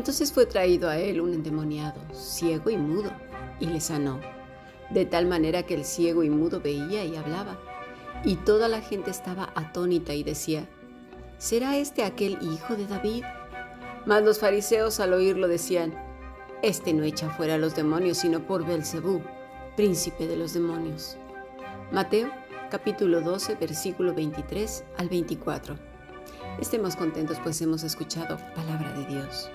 Entonces fue traído a él un endemoniado, ciego y mudo, y le sanó, de tal manera que el ciego y mudo veía y hablaba. Y toda la gente estaba atónita y decía, ¿será este aquel hijo de David? Mas los fariseos al oírlo decían, Este no echa fuera a los demonios, sino por Belzebú, príncipe de los demonios. Mateo capítulo 12, versículo 23 al 24. Estemos contentos pues hemos escuchado palabra de Dios.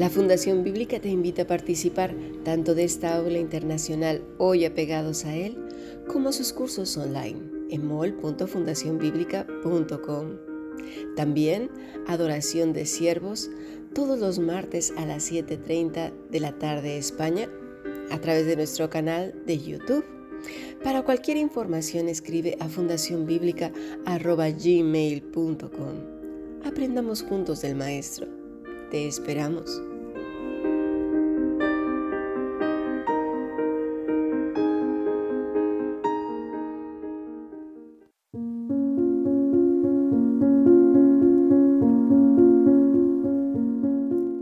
La Fundación Bíblica te invita a participar tanto de esta aula internacional hoy apegados a él, como sus cursos online en mol.fundacionbiblica.com. También adoración de siervos todos los martes a las 7.30 de la tarde España a través de nuestro canal de YouTube. Para cualquier información escribe a fundacionbiblica.gmail.com. Aprendamos juntos del Maestro. Te esperamos.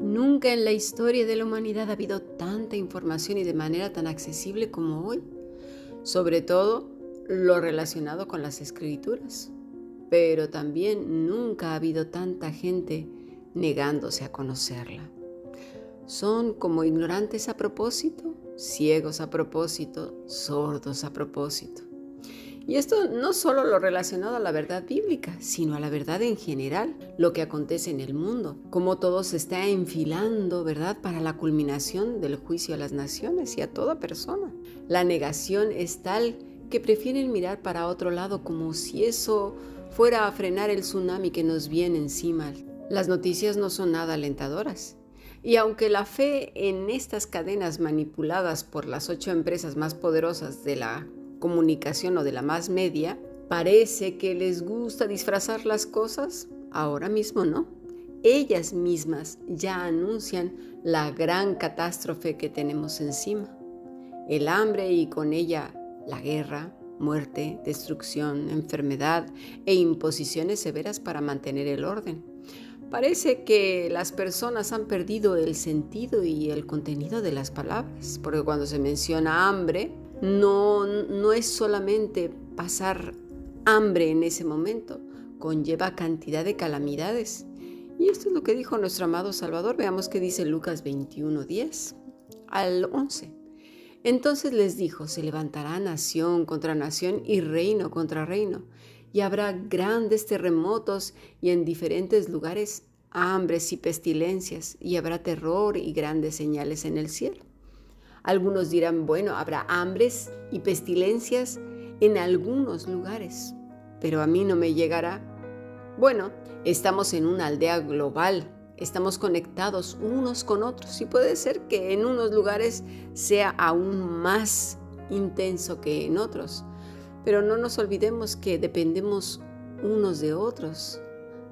Nunca en la historia de la humanidad ha habido tanta información y de manera tan accesible como hoy, sobre todo lo relacionado con las escrituras. Pero también nunca ha habido tanta gente negándose a conocerla. Son como ignorantes a propósito, ciegos a propósito, sordos a propósito. Y esto no solo lo relacionado a la verdad bíblica, sino a la verdad en general, lo que acontece en el mundo, cómo todo se está enfilando, ¿verdad?, para la culminación del juicio a las naciones y a toda persona. La negación es tal que prefieren mirar para otro lado como si eso fuera a frenar el tsunami que nos viene encima. Las noticias no son nada alentadoras. Y aunque la fe en estas cadenas manipuladas por las ocho empresas más poderosas de la comunicación o de la más media, parece que les gusta disfrazar las cosas, ahora mismo no. Ellas mismas ya anuncian la gran catástrofe que tenemos encima. El hambre y con ella la guerra, muerte, destrucción, enfermedad e imposiciones severas para mantener el orden. Parece que las personas han perdido el sentido y el contenido de las palabras, porque cuando se menciona hambre, no, no es solamente pasar hambre en ese momento, conlleva cantidad de calamidades. Y esto es lo que dijo nuestro amado Salvador. Veamos qué dice Lucas 21, 10 al 11. Entonces les dijo, se levantará nación contra nación y reino contra reino, y habrá grandes terremotos y en diferentes lugares hambres y pestilencias, y habrá terror y grandes señales en el cielo. Algunos dirán, bueno, habrá hambres y pestilencias en algunos lugares, pero a mí no me llegará. Bueno, estamos en una aldea global, estamos conectados unos con otros y puede ser que en unos lugares sea aún más intenso que en otros, pero no nos olvidemos que dependemos unos de otros.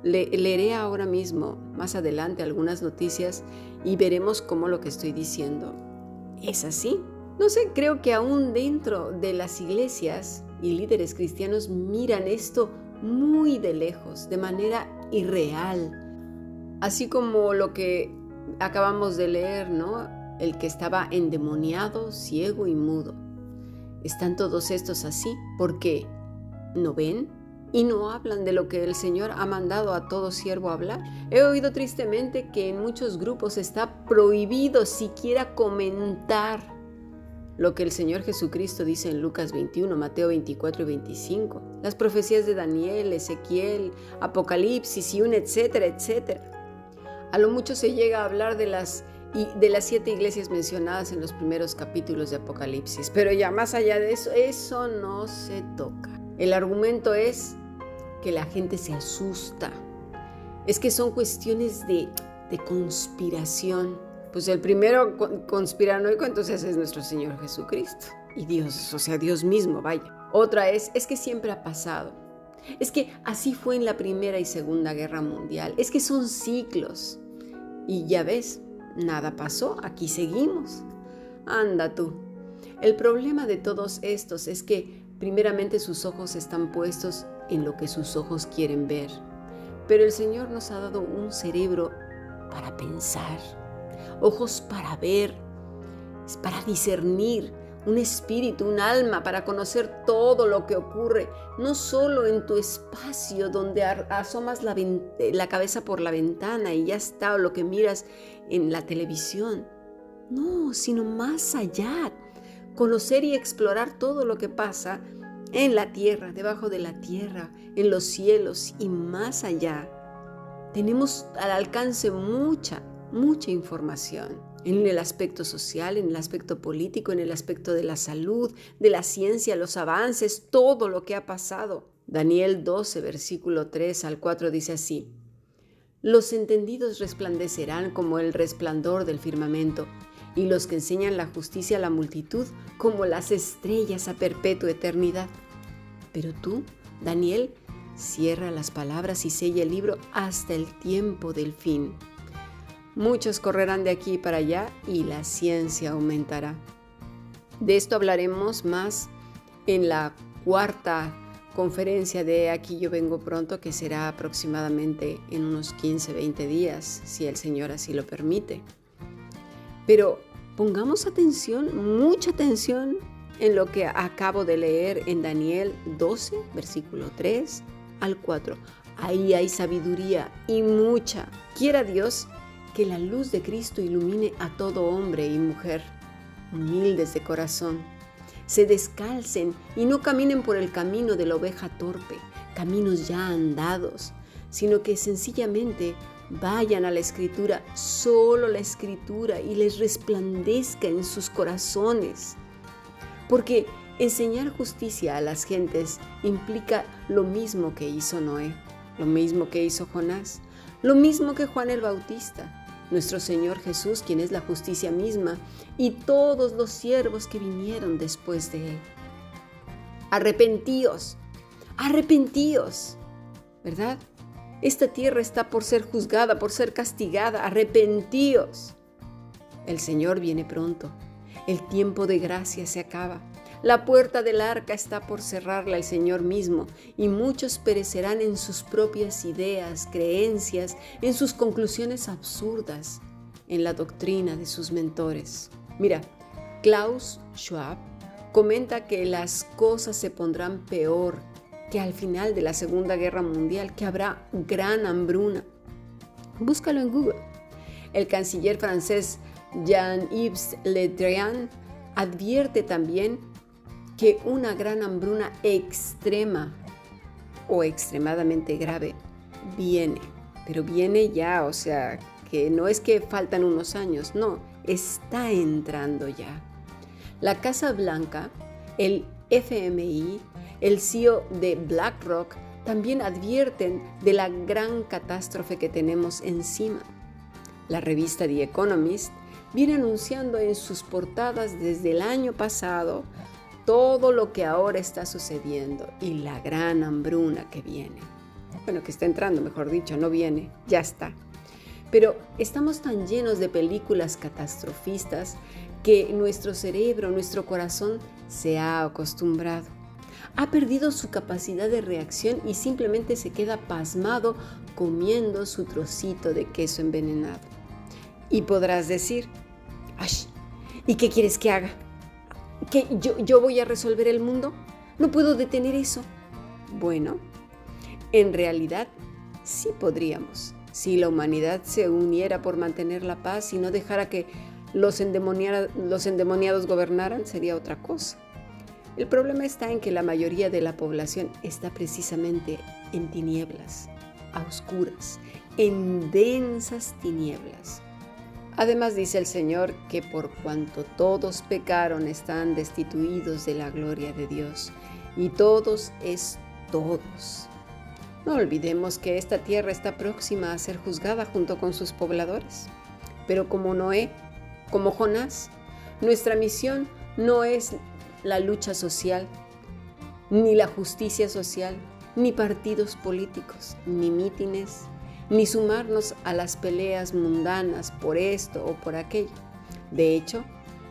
leeré ahora mismo, más adelante, algunas noticias y veremos cómo lo que estoy diciendo es así. No sé, creo que aún dentro de las iglesias y líderes cristianos miran esto muy de lejos, de manera irreal. Así como lo que acabamos de leer, ¿no? El que estaba endemoniado, ciego y mudo. Están todos estos así porque no ven y no hablan de lo que el Señor ha mandado a todo siervo hablar. He oído tristemente que en muchos grupos está prohibido siquiera comentar lo que el Señor Jesucristo dice en Lucas 21, Mateo 24 y 25, las profecías de Daniel, Ezequiel, Apocalipsis y un etcétera, etcétera. A lo mucho se llega a hablar de las, de las siete iglesias mencionadas en los primeros capítulos de Apocalipsis, pero ya más allá de eso, eso no se toca. El argumento es que la gente se asusta. Es que son cuestiones de, conspiración. Pues el primero conspiranoico entonces es nuestro Señor Jesucristo. Y Dios, o sea, Dios mismo, vaya. Otra es, es que siempre ha pasado. Es que así fue en la Primera y Segunda Guerra Mundial. Es que son ciclos. Y ya ves, nada pasó, aquí seguimos. Anda tú. El problema de todos estos es que Primeramente sus ojos están puestos en lo que sus ojos quieren ver. Pero el Señor nos ha dado un cerebro para pensar, ojos para ver, para discernir, un espíritu, un alma para conocer todo lo que ocurre, no solo en tu espacio donde asomas la, cabeza por la ventana y ya está, o lo que miras en la televisión, no, sino más allá, conocer y explorar todo lo que pasa en la tierra, debajo de la tierra, en los cielos y más allá. Tenemos al alcance mucha, mucha información en el aspecto social, en el aspecto político, en el aspecto de la salud, de la ciencia, los avances, todo lo que ha pasado. Daniel 12, versículo 3 al 4 dice así, Los entendidos resplandecerán como el resplandor del firmamento, y los que enseñan la justicia a la multitud como las estrellas a perpetua eternidad. Pero tú, Daniel, cierra las palabras y sella el libro hasta el tiempo del fin. Muchos correrán de aquí para allá y la ciencia aumentará. De esto hablaremos más en la cuarta conferencia de Aquí yo vengo pronto, que será aproximadamente en unos 15, 20 días, si el Señor así lo permite. Pero pongamos atención, mucha atención en lo que acabo de leer en Daniel 12, versículo 3 al 4. Ahí hay sabiduría y mucha. Quiera Dios que la luz de Cristo ilumine a todo hombre y mujer, humildes de corazón. Se descalcen y no caminen por el camino de la oveja torpe, caminos ya andados, sino que sencillamente vayan a la escritura, solo la escritura, y les resplandezca en sus corazones. Porque enseñar justicia a las gentes implica lo mismo que hizo Noé, lo mismo que hizo Jonás, lo mismo que Juan el Bautista nuestro Señor Jesús, quien es la justicia misma, y todos los siervos que vinieron después de Él. Arrepentíos, arrepentíos, ¿verdad? Esta tierra está por ser juzgada, por ser castigada, arrepentíos. El Señor viene pronto, el tiempo de gracia se acaba. La puerta del arca está por cerrarla el Señor mismo, y muchos perecerán en sus propias ideas, creencias, en sus conclusiones absurdas, en la doctrina de sus mentores. Mira, Klaus Schwab comenta que las cosas se pondrán peor que al final de la Segunda Guerra Mundial, que habrá gran hambruna. Búscalo en Google. El canciller francés Jean-Yves Le Drian advierte también que una gran hambruna extrema o extremadamente grave viene, pero viene ya, o sea, que no es que faltan unos años, no, está entrando ya. La Casa Blanca, el FMI, el CEO de BlackRock también advierten de la gran catástrofe que tenemos encima. La revista The Economist viene anunciando en sus portadas desde el año pasado todo lo que ahora está sucediendo y la gran hambruna que viene. Bueno, que está entrando, mejor dicho, no viene, ya está. Pero estamos tan llenos de películas catastrofistas que nuestro cerebro, nuestro corazón se ha acostumbrado. Ha perdido su capacidad de reacción y simplemente se queda pasmado comiendo su trocito de queso envenenado. Y podrás decir, ¡ay! ¿Y qué quieres que haga? Que yo, yo voy a resolver el mundo. No puedo detener eso. Bueno, en realidad sí podríamos. Si la humanidad se uniera por mantener la paz y no dejara que los, los endemoniados gobernaran, sería otra cosa. El problema está en que la mayoría de la población está precisamente en tinieblas, a oscuras, en densas tinieblas. Además dice el Señor que por cuanto todos pecaron están destituidos de la gloria de Dios. Y todos es todos. No olvidemos que esta tierra está próxima a ser juzgada junto con sus pobladores. Pero como Noé, como Jonás, nuestra misión no es la lucha social, ni la justicia social, ni partidos políticos, ni mítines, ni sumarnos a las peleas mundanas por esto o por aquello. De hecho,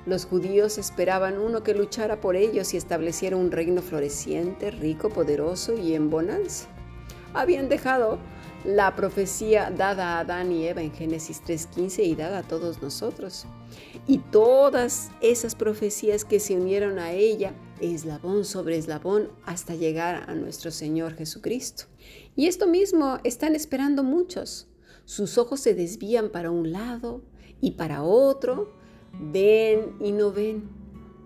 Los judíos esperaban uno que luchara por ellos y estableciera un reino floreciente, rico, poderoso y en bonanza. Habían dejado la profecía dada a Adán y Eva en Génesis 3.15 y dada a todos nosotros. Y todas esas profecías que se unieron a ella, eslabón sobre eslabón, hasta llegar a nuestro Señor Jesucristo. Y esto mismo están esperando muchos. Sus ojos se desvían para un lado y para otro, ven y no ven,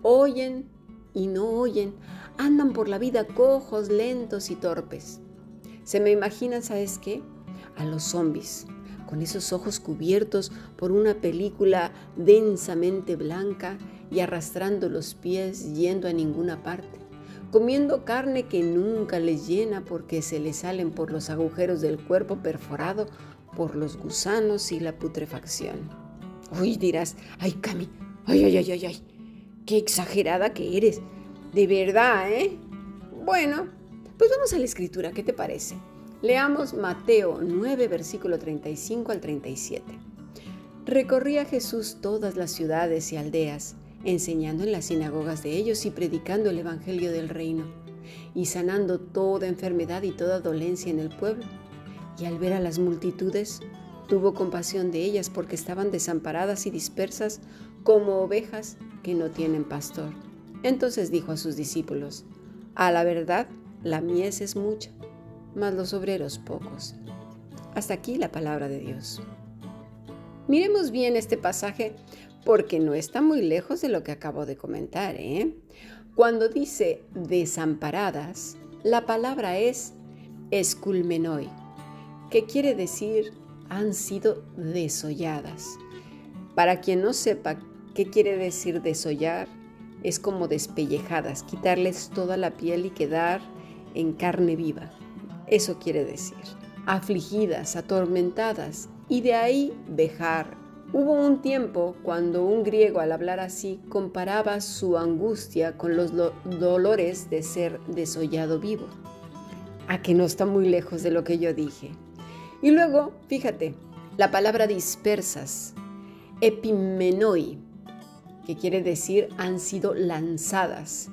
oyen y no oyen, andan por la vida cojos, lentos y torpes. Se me imagina, ¿sabes qué? A los zombies, con esos ojos cubiertos por una película densamente blanca y arrastrando los pies yendo a ninguna parte, comiendo carne que nunca les llena porque se les salen por los agujeros del cuerpo perforado por los gusanos y la putrefacción. Uy, dirás, ay, Cami, ay, ay, ay, ay, ay, qué exagerada que eres. De verdad, ¿eh? Bueno, pues vamos a la escritura, ¿qué te parece? Leamos Mateo 9, versículo 35 al 37. Recorría Jesús todas las ciudades y aldeas, enseñando en las sinagogas de ellos y predicando el Evangelio del reino, y sanando toda enfermedad y toda dolencia en el pueblo. Y al ver a las multitudes, tuvo compasión de ellas porque estaban desamparadas y dispersas como ovejas que no tienen pastor. Entonces dijo a sus discípulos, a la verdad, la mies es mucha, mas los obreros pocos. Hasta aquí la palabra de Dios. Miremos bien este pasaje porque no está muy lejos de lo que acabo de comentar. ¿eh? Cuando dice desamparadas, la palabra es esculmenoi, que quiere decir han sido desolladas. Para quien no sepa qué quiere decir desollar, es como despellejadas, quitarles toda la piel y quedar en carne viva. Eso quiere decir, afligidas, atormentadas, y de ahí dejar. Hubo un tiempo cuando un griego al hablar así comparaba su angustia con los dolores de ser desollado vivo. A que no está muy lejos de lo que yo dije. Y luego, fíjate, la palabra dispersas, epimenoi, que quiere decir han sido lanzadas,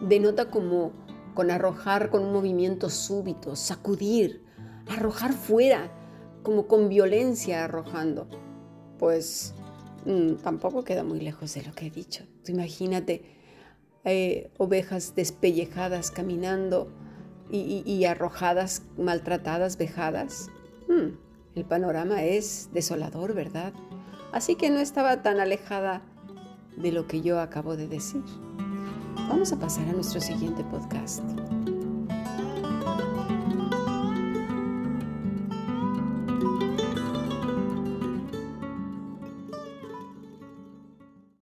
denota como con arrojar con un movimiento súbito, sacudir, arrojar fuera, como con violencia arrojando. Pues mm, tampoco queda muy lejos de lo que he dicho. imagínate eh, ovejas despellejadas caminando y, arrojadas, maltratadas, vejadas. Mm, el panorama es desolador, ¿verdad? Así que no estaba tan alejada de lo que yo acabo de decir. Vamos a pasar a nuestro siguiente podcast.